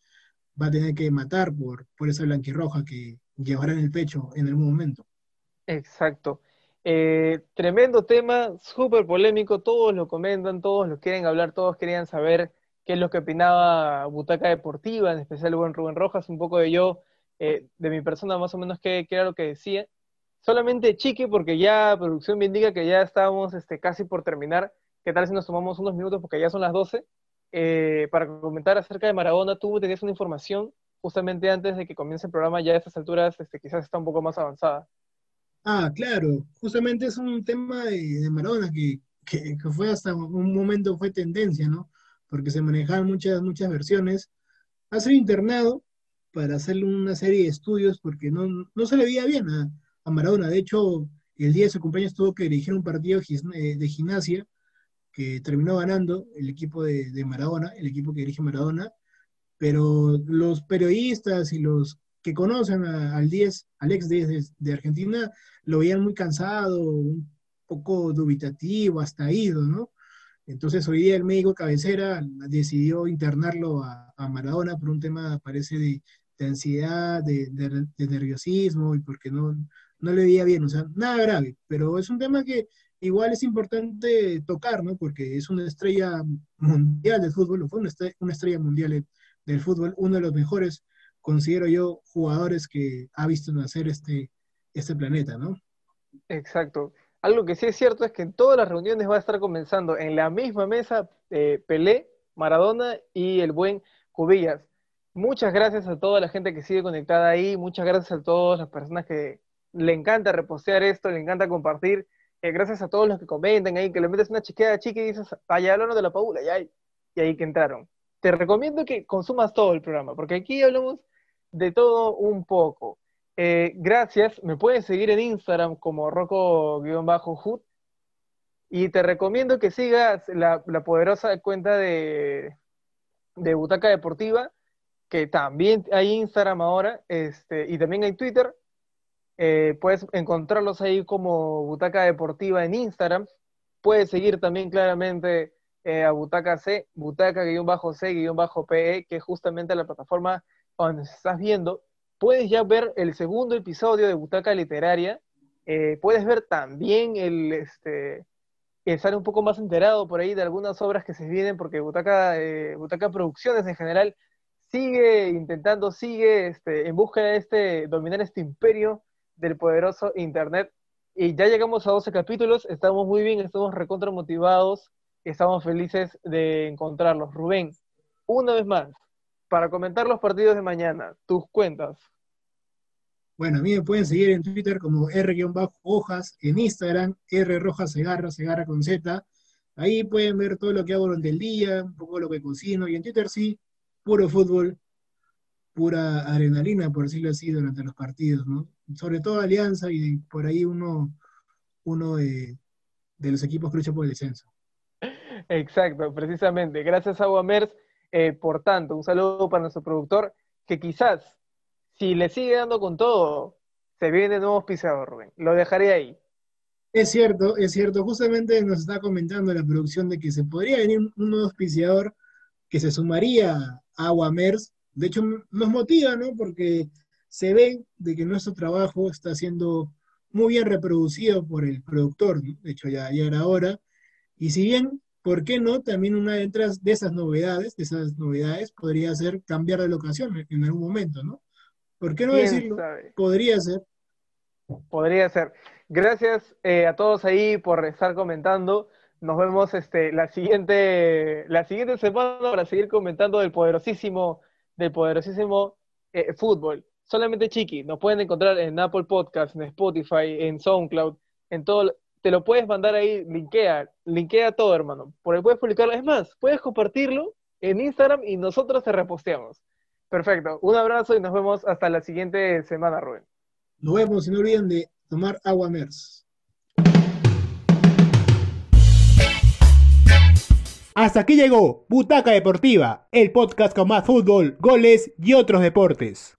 va a tener que matar por, por esa blanquirroja que llevará en el pecho en algún momento. Exacto. Eh, tremendo tema, súper polémico, todos lo comentan, todos lo quieren hablar, todos querían saber qué es lo que opinaba Butaca Deportiva, en especial buen Rubén Rojas, un poco de yo, eh, de mi persona más o menos qué, qué era lo que decía solamente chique porque ya producción me indica que ya estamos este, casi por terminar. ¿Qué tal si nos tomamos unos minutos porque ya son las 12? Eh, para comentar acerca de Maradona, tú tenías una información justamente antes de que comience el programa, ya a estas alturas este, quizás está un poco más avanzada. Ah, claro, justamente es un tema de, Maradona que, que, fue hasta un momento fue tendencia, ¿no? Porque se manejaban muchas, muchas versiones. Ha sido internado para hacerle una serie de estudios porque no, no se le veía bien a, a Maradona. De hecho, el día de su cumpleaños tuvo que dirigir un partido eh, de gimnasia que terminó ganando el equipo de, Maradona, el equipo que dirige Maradona, pero los periodistas y los que conocen al 10, al ex 10 de, Argentina, lo veían muy cansado, un poco dubitativo, hasta ido, ¿no? Entonces hoy día el médico cabecera decidió internarlo a, Maradona por un tema, parece, de, ansiedad, de, de, nerviosismo y porque no, no le veía bien, o sea, nada grave, pero es un tema que igual es importante tocar, ¿no? Porque es una estrella mundial del fútbol, fue una estrella, mundial del fútbol, uno de los mejores, considero yo, jugadores que ha visto nacer este, este planeta, ¿no? Exacto. Algo que sí es cierto es que en todas las reuniones va a estar comenzando en la misma mesa eh, Pelé, Maradona y el buen Cubillas. Muchas gracias a toda la gente que sigue conectada ahí, muchas gracias a todas las personas que le encanta repostear esto, le encanta compartir. Eh, gracias a todos los que comentan ahí, que le metes una chiqueada chica y dices, vaya, hablando de la paula, y ahí, y ahí que entraron. Te recomiendo que consumas todo el programa, porque aquí hablamos de todo un poco. Eh, gracias, me puedes seguir en Instagram como roco-hood y te recomiendo que sigas la, poderosa cuenta de, de Butaca Deportiva, que también hay Instagram ahora, este, y también hay Twitter, eh, puedes encontrarlos ahí como Butaca Deportiva en Instagram. Puedes seguir también claramente eh, a Butaca C, Butaca-C-PE, que es justamente la plataforma donde estás viendo. Puedes ya ver el segundo episodio de Butaca Literaria. Eh, puedes ver también el, este, estar un poco más enterado por ahí de algunas obras que se vienen, porque Butaca, Butaca Producciones en general sigue intentando, sigue este, en busca de este, dominar este imperio del poderoso Internet. Y ya llegamos a 12 capítulos, estamos muy bien, estamos recontra motivados, estamos felices de encontrarlos. Rubén, una vez más, para comentar los partidos de mañana, tus cuentas. Bueno, a mí me pueden seguir en Twitter como R-Hojas, en Instagram, R Rojas Segarra, Segarra con Z. Ahí pueden ver todo lo que hago durante el día, un poco lo que cocino, y en Twitter sí, puro fútbol, pura adrenalina, por decirlo así, durante los partidos, ¿no? Sobre todo Alianza y por ahí uno, uno de, los equipos que lucha por el descenso. Exacto, precisamente. Gracias a Guamers. Eh, por tanto, un saludo para nuestro productor, que quizás, si le sigue dando con todo, se viene nuevo pisador, Rubén. Lo dejaré ahí. Es cierto, es cierto. Justamente nos está comentando la producción de que se podría venir un nuevo auspiciador que se sumaría a Guamers de hecho, nos motiva, ¿no? Porque se ve de que nuestro trabajo está siendo muy bien reproducido por el productor, de hecho ya, ya era hora, y si bien, ¿por qué no? También una de, de esas novedades, de esas novedades, podría ser cambiar de locación en algún momento, ¿no? ¿Por qué no decirlo? Podría ser. Podría ser. Gracias eh, a todos ahí por estar comentando. Nos vemos este, la, siguiente, la siguiente semana para seguir comentando del poderosísimo del poderosísimo eh, fútbol. Solamente Chiqui, nos pueden encontrar en Apple Podcasts, en Spotify, en SoundCloud, en todo. Te lo puedes mandar ahí, linkea, linkea todo, hermano. Por ahí puedes publicarlo. Es más, puedes compartirlo en Instagram y nosotros te reposteamos. Perfecto. Un abrazo y nos vemos hasta la siguiente semana, Rubén. Nos vemos y no olviden de tomar agua MERS. Hasta aquí llegó Butaca Deportiva, el podcast con más fútbol, goles y otros deportes.